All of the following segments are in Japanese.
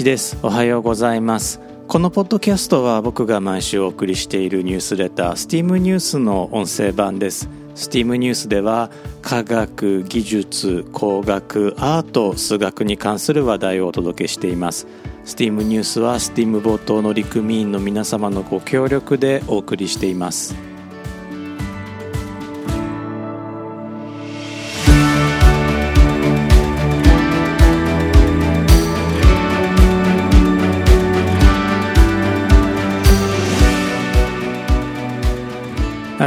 一です。おはようございます。このポッドキャストは僕が毎週お送りしているニュースレター STEAM ニュースの音声版です。STEAM ニュースでは科学技術工学アート数学に関する話題をお届けしています。STEAM ニュースは STEAM 冒頭の陸民の皆様のご協力でお送りしています。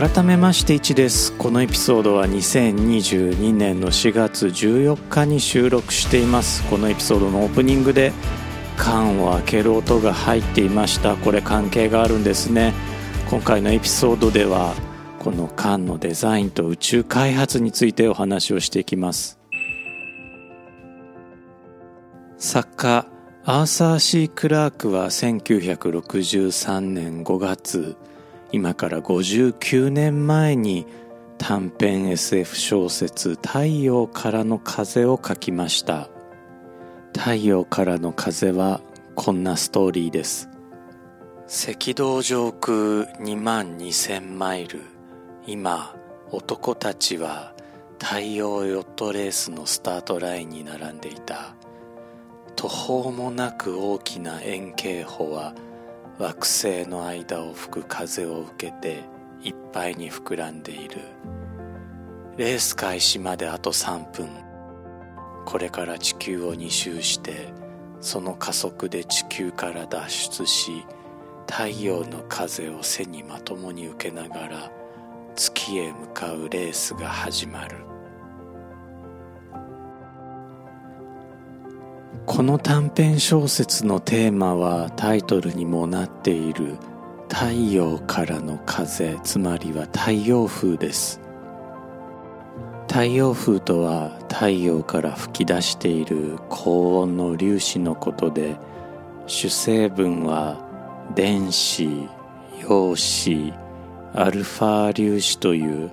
改めまして1です。このエピソードは2022年の4月14日に収録しています。このエピソードのオープニングで缶を開ける音が入っていました。これ関係があるんですね。今回のエピソードではこの缶のデザインと宇宙開発についてお話をしていきます。作家アーサー・シー・クラークは1963年5月今から59年前に短編 SF 小説「太陽からの風」を書きました。太陽からの風はこんなストーリーです。赤道上空2万2000マイル。今男たちは太陽ヨットレースのスタートラインに並んでいた。途方もなく大きな円形砲は惑星の間を吹く風を受けていっぱいに膨らんでいる。レース開始まであと3分。これから地球を2周してその加速で地球から脱出し太陽の風を背にまともに受けながら月へ向かうレースが始まる。この短編小説のテーマはタイトルにもなっている太陽からの風つまりは太陽風です。太陽風とは太陽から吹き出している高温の粒子のことで主成分は電子陽子アルファ粒子という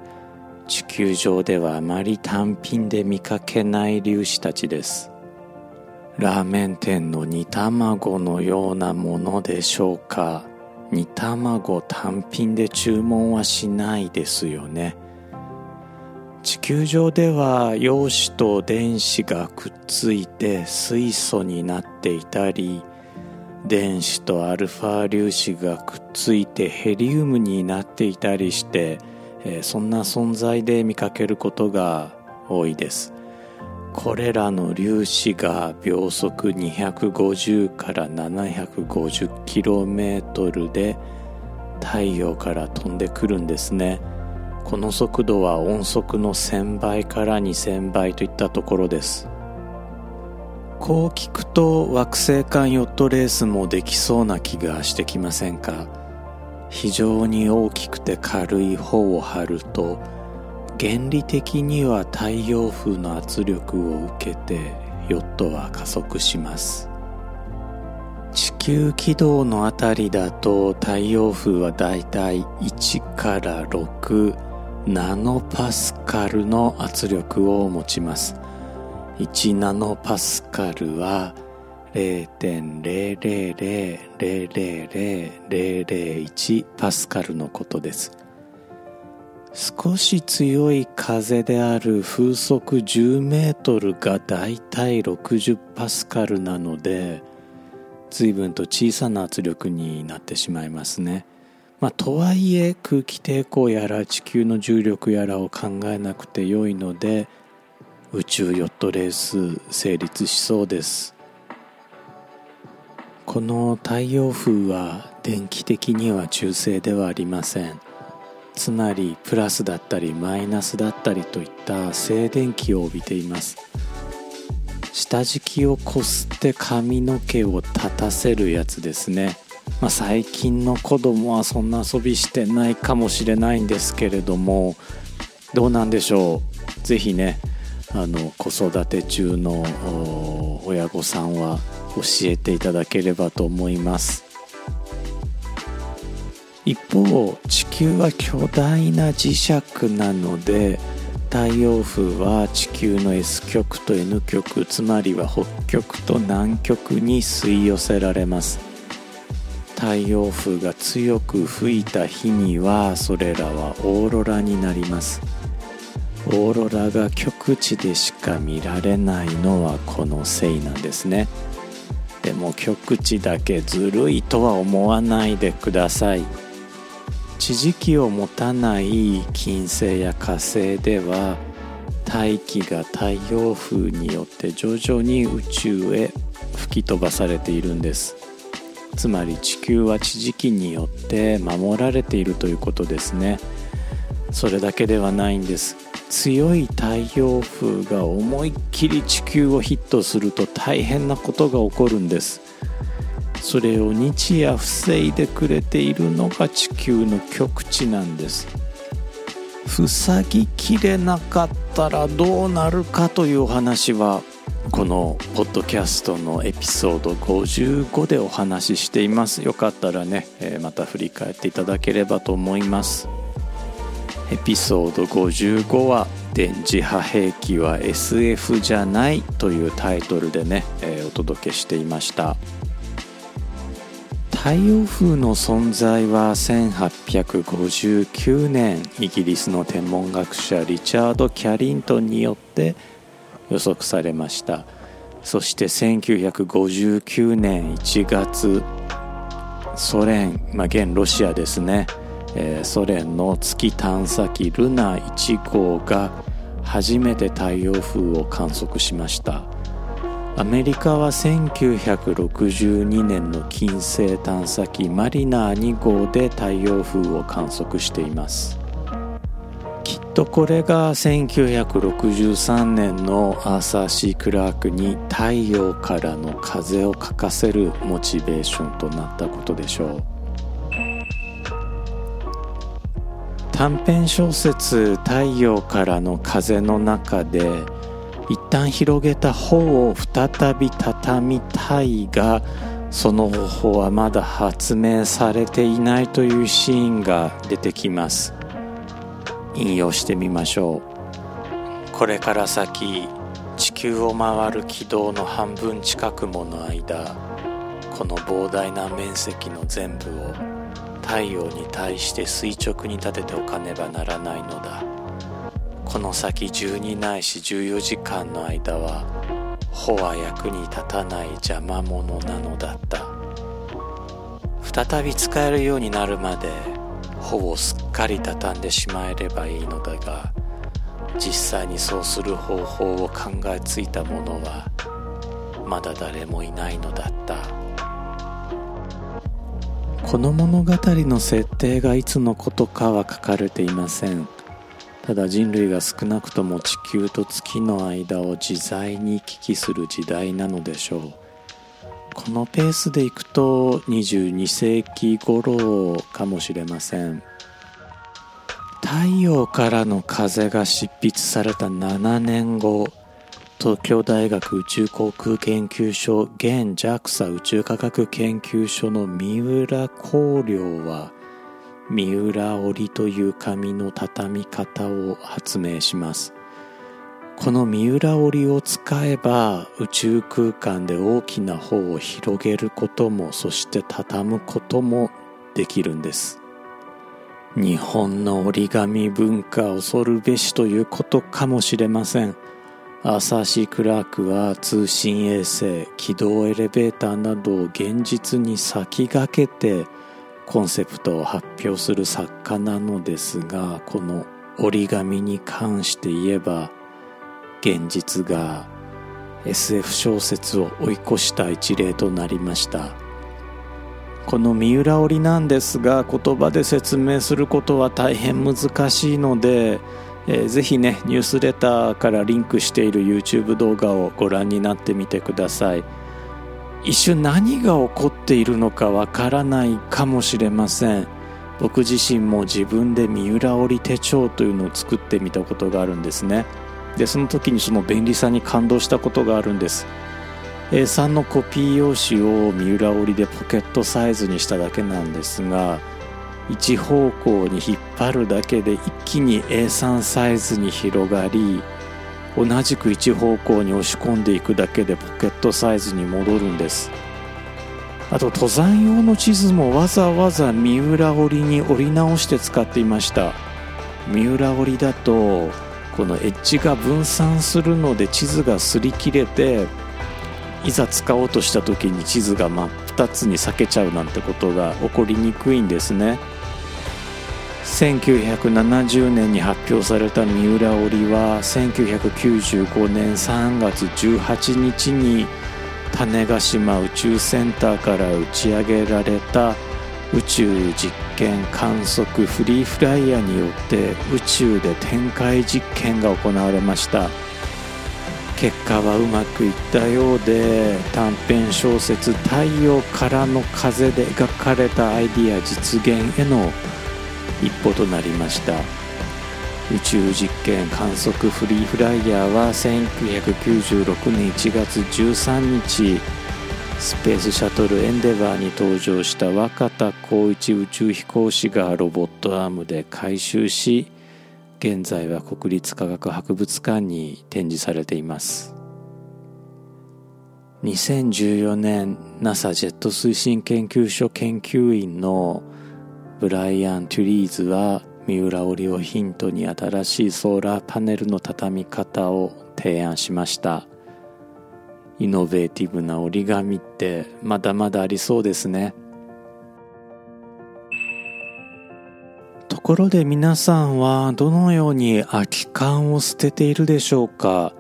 地球上ではあまり単品で見かけない粒子たちです。ラーメン店の煮卵のようなものでしょうか。煮卵単品で注文はしないですよね。地球上では陽子と電子がくっついて水素になっていたり電子とアルファ粒子がくっついてヘリウムになっていたりして、え、そんな存在で見かけることが多いです。これらの粒子が秒速250から 750km で太陽から飛んでくるんですね。この速度は音速の1000倍から2000倍といったところです。こう聞くと惑星間ヨットレースもできそうな気がしてきませんか？非常に大きくて軽い方を張ると原理的には太陽風の圧力を受けてヨットは加速します。地球軌道のあたりだと太陽風はだいたい1から6ナノパスカルの圧力を持ちます。1ナノパスカルは0.00000001パスカルのことです。少し強い風である風速10メートルがだいたい60パスカルなので随分と小さな圧力になってしまいますね。まあ、とはいえ空気抵抗やら地球の重力やらを考えなくてよいので宇宙ヨットレース成立しそうですこの太陽風は電気的には中性ではありませんつまりプラスだったりマイナスだったりといった静電気を帯びています。下敷きをこすって髪の毛を立たせるやつですね、まあ、最近の子供はそんな遊びしてないかもしれないんですけれどもどうなんでしょう？是非ねあの子育て中の親御さんは教えていただければと思います。一方地球は巨大な磁石なので太陽風は地球の S 極と N 極つまりは北極と南極に吸い寄せられます。太陽風が強く吹いた日にはそれらはオーロラになります。オーロラが極地でしか見られないのはこのせいなんですね。でも極地だけずるいとは思わないでください。地磁気を持たない金星や火星では大気が太陽風によって徐々に宇宙へ吹き飛ばされているんです。つまり地球は地磁気によって守られているということですね。それだけではないんです。強い太陽風が思いっきり地球をヒットすると大変なことが起こるんです。それを日夜防いでくれているのが地球の極地なんです。塞ぎきれなかったらどうなるかというお話はこのポッドキャストのエピソード55でお話ししています。よかったらね、えまた振り返っていただければと思います。エピソード55は「電磁波兵器は SF じゃない」というタイトルでね、えお届けしていました。太陽風の存在は1859年イギリスの天文学者リチャード・キャリントンによって予測されました。そして1959年1月ソ連、まあ、現ロシアですね、えー、ソ連の月探査機ルナ1号が初めて太陽風を観測しました。アメリカは1962年の金星探査機マリナー2号で太陽風を観測しています。きっとこれが1963年のアーサー・シー・クラークに太陽からの風を書かせるモチベーションとなったことでしょう。短編小説「太陽からの風」の中で一旦広げた方を再び畳みたいがその方法はまだ発明されていないというシーンが出てきます。引用してみましょう。これから先地球を回る軌道の半分近くもの間この膨大な面積の全部を太陽に対して垂直に立てておかねばならないのだ。この先12ないし14時間の間は穂は役に立たない邪魔者なのだった。再び使えるようになるまで穂をすっかり畳んでしまえればいいのだが実際にそうする方法を考えついた者はまだ誰もいないのだった。この物語の設定がいつのことかは書かれていません。ただ人類が少なくとも地球と月の間を自在に行き来する時代なのでしょう。このペースでいくと22世紀頃かもしれません。太陽からの風が執筆された7年後東京大学宇宙航空研究所現 JAXA 宇宙科学研究所の三浦光良は三浦織という紙の畳み方を発明します。この三浦織を使えば宇宙空間で大きな方を広げることもそして畳むこともできるんです。日本の折り紙文化恐るべしということかもしれません。アーサ・シ・クラークは通信衛星軌道エレベーターなどを現実に先駆けてコンセプトを発表する作家なのですがこの折り紙に関して言えば現実が SF 小説を追い越した一例となりました。この三浦織なんですが言葉で説明することは大変難しいので、えー、ぜひねニュースレターからリンクしている YouTube 動画をご覧になってみてください。一瞬何が起こっているのかわからないかもしれません。僕自身も自分で三浦織手帳というのを作ってみたことがあるんですね。でその時にその便利さに感動したことがあるんです。A3 のコピー用紙を三浦織でポケットサイズにしただけなんですが一方向に引っ張るだけで一気に A3 サイズに広がり同じく一方向に押し込んでいくだけでポケットサイズに戻るんです。あと登山用の地図もわざわざ三浦折りに折り直して使っていました。三浦折りだとこのエッジが分散するので地図が擦り切れていざ使おうとした時に地図が真っ二つに裂けちゃうなんてことが起こりにくいんですね。1970年に発表された三浦織は1995年3月18日に種子島宇宙センターから打ち上げられた宇宙実験観測フリーフライヤーによって宇宙で展開実験が行われました。結果はうまくいったようで短編小説「太陽からの風」で描かれたアイディア実現への一歩となりました。宇宙実験観測フリーフライヤーは1996年1月13日スペースシャトルエンデバーに登場した若田光一宇宙飛行士がロボットアームで回収し現在は国立科学博物館に展示されています。2014年 NASA ジェット推進研究所研究員のブライアン・トゥリーズは三浦織をヒントに新しいソーラーパネルの畳み方を提案しました。イノベーティブな折り紙ってまだまだありそうですね。ところで皆さんはどのように空き缶を捨てているでしょうか？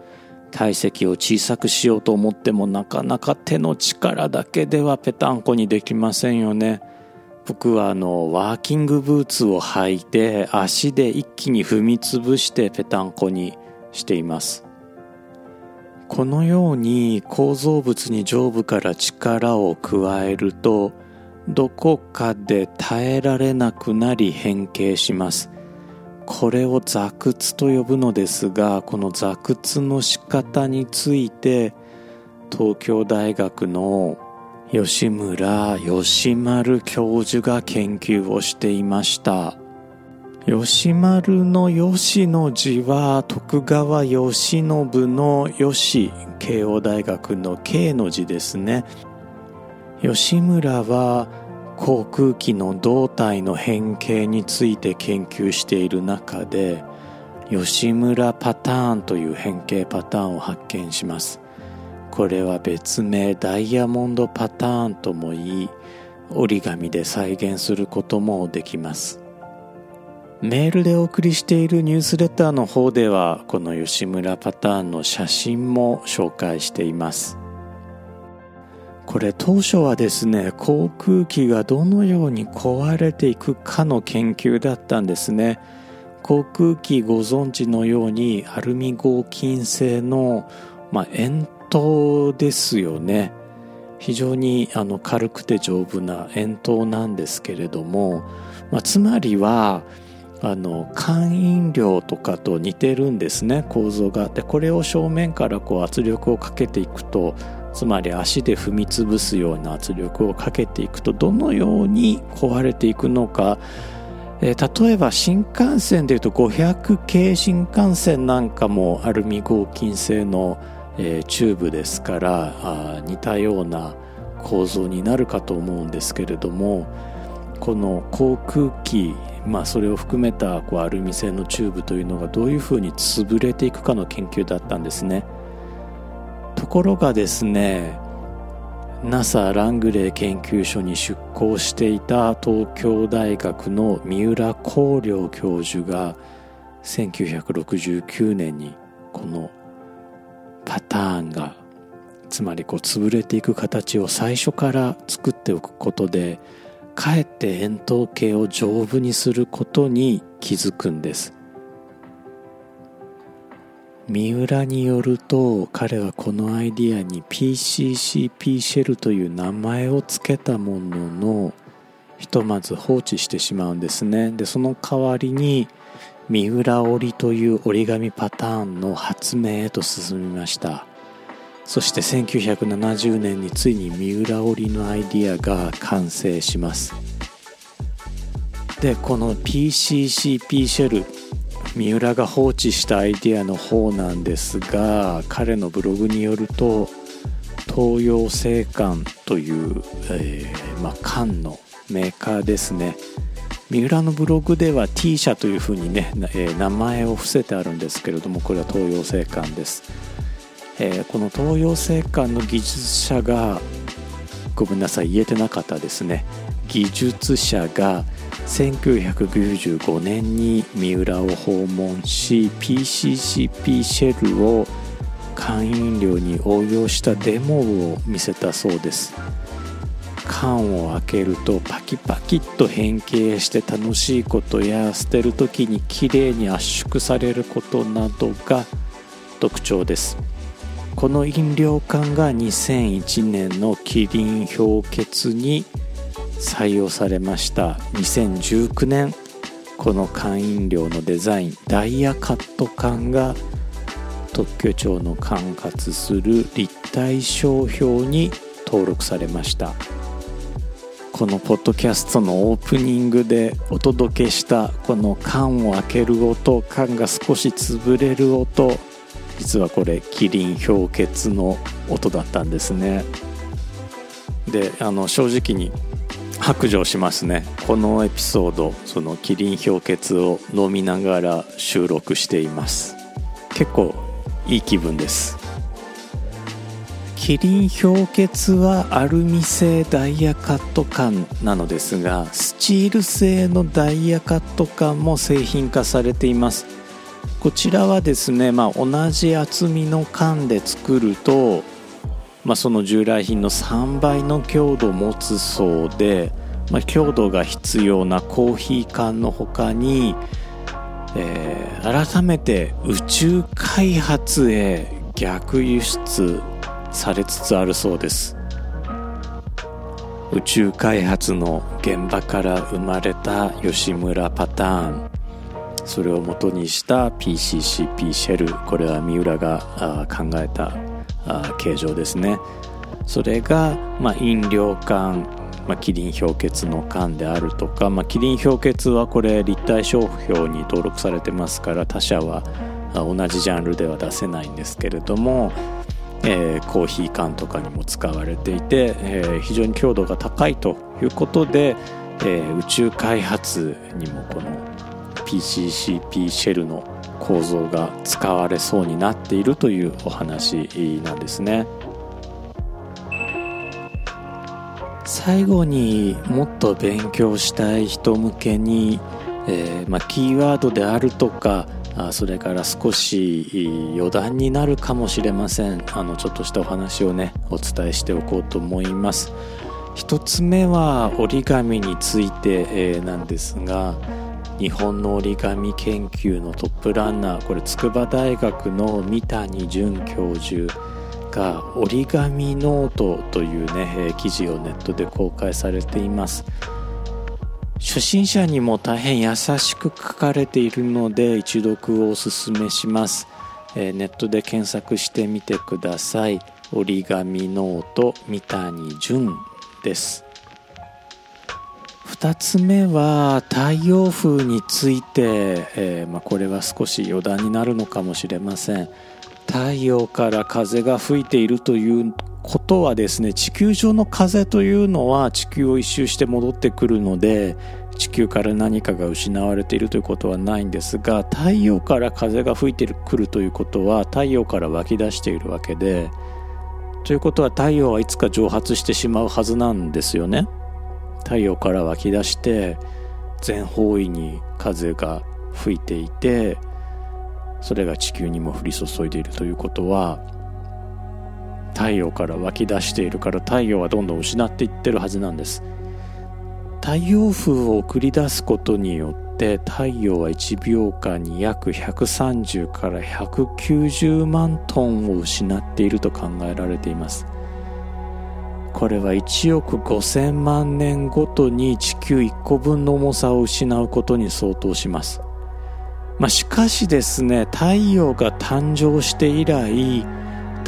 体積を小さくしようと思ってもなかなか手の力だけではぺたんこにできませんよね。僕はあのワーキングブーツを履いて足で一気に踏み潰してぺたんこにしています。このように構造物に上部から力を加えるとどこかで耐えられなくなり変形します。これを座屈と呼ぶのですがこの座屈の仕方について東京大学の吉村吉丸教授が研究をしていました。吉丸の吉の字は徳川慶喜の吉慶応大学の慶の字ですね。吉村は航空機の胴体の変形について研究している中で吉村パターンという変形パターンを発見します。これは別名ダイヤモンドパターンとも言い折り紙で再現することもできます。メールでお送りしているニュースレターの方ではこの吉村パターンの写真も紹介しています。これ当初はですね航空機がどのように壊れていくかの研究だったんですね。航空機ご存知のようにアルミ合金製の、まあ、円筒ですよね。非常にあの軽くて丈夫な円筒なんですけれども、まあ、つまりはあの肝飲料とかと似てるんですね構造が。でこれを正面からこう圧力をかけていくとつまり足で踏み潰すような圧力をかけていくとどのように壊れていくのか、えー、例えば新幹線でいうと500系新幹線なんかもアルミ合金製の、えー、チューブですからあ似たような構造になるかと思うんですけれどもこの航空機まあ、それを含めたこうアルミ製のチューブというのがどういうふうに潰れていくかの研究だったんですね。ところがですね NASA ラングレー研究所に出向していた東京大学の三浦公亮教授が1969年にこのパターンがつまりこう潰れていく形を最初から作っておくことでかえって円筒形を丈夫にすることに気づくんです。三浦によると彼はこのアイディアに PCCP シェルという名前を付けたもののひとまず放置してしまうんですね。でその代わりに三浦折りという折り紙パターンの発明へと進みました。そして1970年についに三浦折りのアイディアが完成します。でこの PCCP シェル三浦が放置したアイデアの方なんですが彼のブログによると東洋製缶という、えー、まあ、缶のメーカーですね。三浦のブログでは T 社というふうにね、えー、名前を伏せてあるんですけれどもこれは東洋製缶です、えー、この東洋製缶の技術者がごめんなさい言えてなかったですね。技術者が1995年に三浦を訪問し PCCP シェルを缶飲料に応用したデモを見せたそうです。缶を開けるとパキパキッと変形して楽しいことや捨てる時にきれいに圧縮されることなどが特徴です。この飲料缶が2001年のキリン氷結に採用されました。2019年この缶飲料のデザインダイヤカット缶が特許庁の管轄する立体商標に登録されました。このポッドキャストのオープニングでお届けしたこの缶を開ける音缶が少し潰れる音実はこれキリン氷結の音だったんですね。であの正直に白状しますね。このエピソードそのキリン氷結を飲みながら収録しています。結構いい気分です。キリン氷結はアルミ製ダイヤカット缶なのですがスチール製のダイヤカット缶も製品化されています。こちらはですね、まあ、同じ厚みの缶で作るとまあ、その従来品の3倍の強度を持つそうで、まあ、強度が必要なコーヒー缶の他に、えー、改めて宇宙開発へ逆輸出されつつあるそうです。宇宙開発の現場から生まれた吉村パターン。それを元にした PCCP シェルこれは三浦が考えた形状ですね。それが、まあ、飲料缶、まあ、キリン氷結の缶であるとか、まあ、キリン氷結はこれ立体商標に登録されてますから他社は同じジャンルでは出せないんですけれども、えー、コーヒー缶とかにも使われていて、えー、非常に強度が高いということで、えー、宇宙開発にもこの PCCP シェルの構造が使われそうになっているというお話なんですね。最後にもっと勉強したい人向けに、えー、まあ、キーワードであるとかそれから少し余談になるかもしれません。あのちょっとしたお話をねお伝えしておこうと思います。一つ目は折り紙について、え、なんですが日本の折り紙研究のトップランナーこれ筑波大学の三谷淳教授が折り紙ノートというね記事をネットで公開されています。初心者にも大変優しく書かれているので一読をおすすめします、えネットで検索してみてください。折り紙ノート三谷淳です。2つ目は太陽風について、えー、まあ、これは少し余談になるのかもしれません。太陽から風が吹いているということはですね地球上の風というのは地球を一周して戻ってくるので地球から何かが失われているということはないんですが太陽から風が吹いてくるということは太陽から湧き出しているわけでということは太陽はいつか蒸発してしまうはずなんですよね。太陽から湧き出して全方位に風が吹いていてそれが地球にも降り注いでいるということは太陽から湧き出しているから太陽はどんどん失っていってるはずなんです太陽風を送り出すことによって太陽は1秒間に約130から190万トンを失っていると考えられていますこれは1億5000万年ごとに地球1個分の重さを失うことに相当します。まあ、しかしですね、太陽が誕生して以来、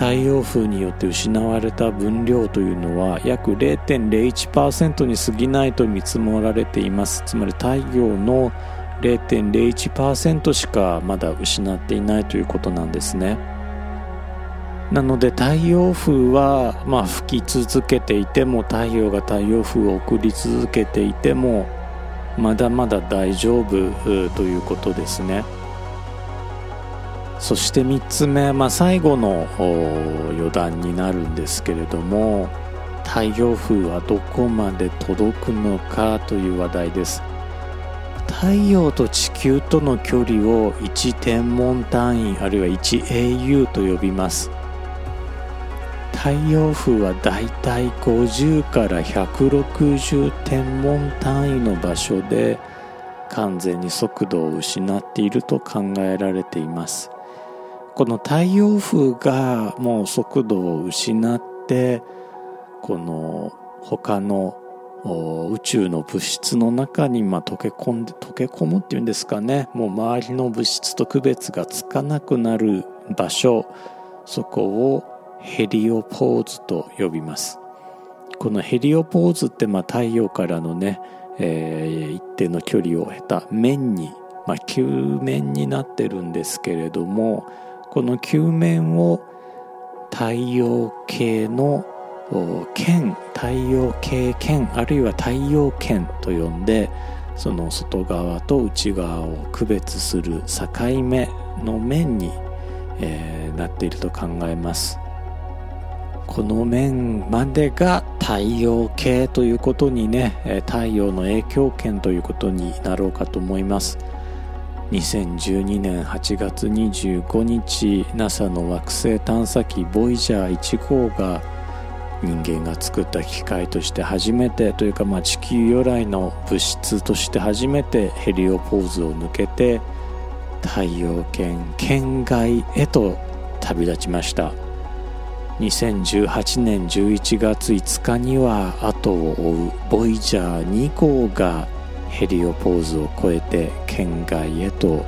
太陽風によって失われた分量というのは約0.01%に過ぎないと見積もられています。つまり太陽の0.01%しかまだ失っていないということなんですね。なので太陽風はまあ吹き続けていても太陽が太陽風を送り続けていてもまだまだ大丈夫ということですね。そして3つ目、まあ、最後の余談になるんですけれども太陽風はどこまで届くのかという話題です。太陽と地球との距離を1天文単位あるいは 1au と呼びます。太陽風はだいたい50から160天文単位の場所で完全に速度を失っていると考えられています。この太陽風がもう速度を失ってこの他の宇宙の物質の中にま溶け込んで溶け込むっていうんですかね。もう周りの物質と区別がつかなくなる場所。そこをヘリオポーズと呼びます。このヘリオポーズってまあ太陽からのね、えー、一定の距離を経た面に、まあ、球面になってるんですけれどもこの球面を太陽系の圏太陽系圏あるいは太陽圏と呼んでその外側と内側を区別する境目の面に、えー、なっていると考えます。この面までが太陽系ということにね太陽の影響圏ということになろうかと思います。2012年8月25日 NASA の惑星探査機ボイジャー1号が人間が作った機械として初めてというか、まあ、地球由来の物質として初めてヘリオポーズを抜けて太陽圏圏外へと旅立ちました。2018年11月5日には後を追うボイジャー2号がヘリオポーズを越えて県外へと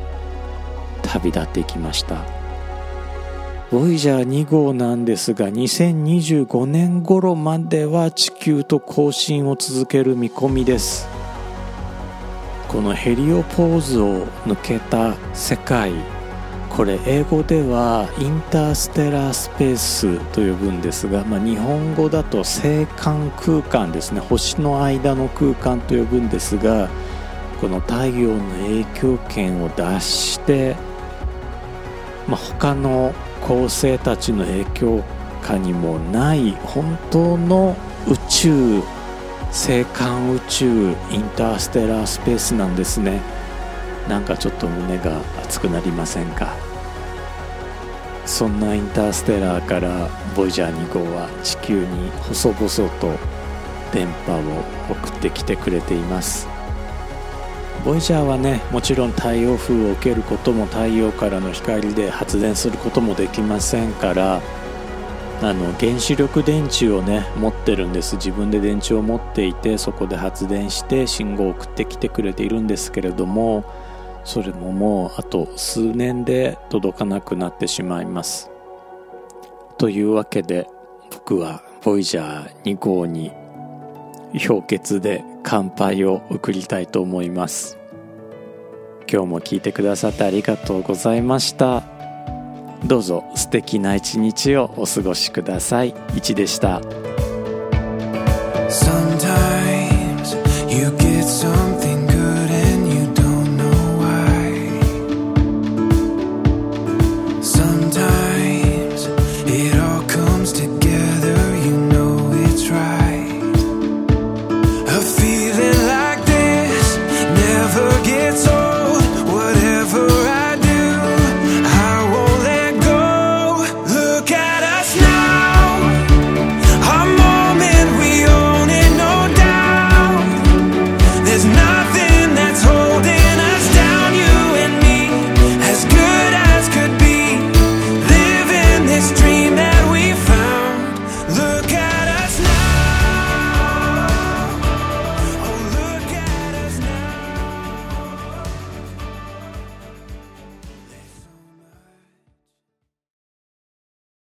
旅立っていきました。ボイジャー2号なんですが2025年頃までは地球と交信を続ける見込みです。このヘリオポーズを抜けた世界これ英語ではインターステラースペースと呼ぶんですが、まあ、日本語だと星間空間ですね。星の間の空間と呼ぶんですがこの太陽の影響圏を脱して、まあ、他の恒星たちの影響下にもない本当の宇宙星間宇宙インターステラースペースなんですね。なんかちょっと胸が熱くなりませんか？そんなインターステラーからボイジャー2号は地球に細々と電波を送ってきてくれています。ボイジャーはねもちろん太陽風を受けることも太陽からの光で発電することもできませんからあの原子力電池をね持ってるんです。自分で電池を持っていてそこで発電して信号を送ってきてくれているんですけれどもそれももうあと数年で届かなくなってしまいます。というわけで僕はボイジャー2号に氷結で乾杯を送りたいと思います。今日も聞いてくださってありがとうございました。どうぞ素敵な一日をお過ごしください。1でした「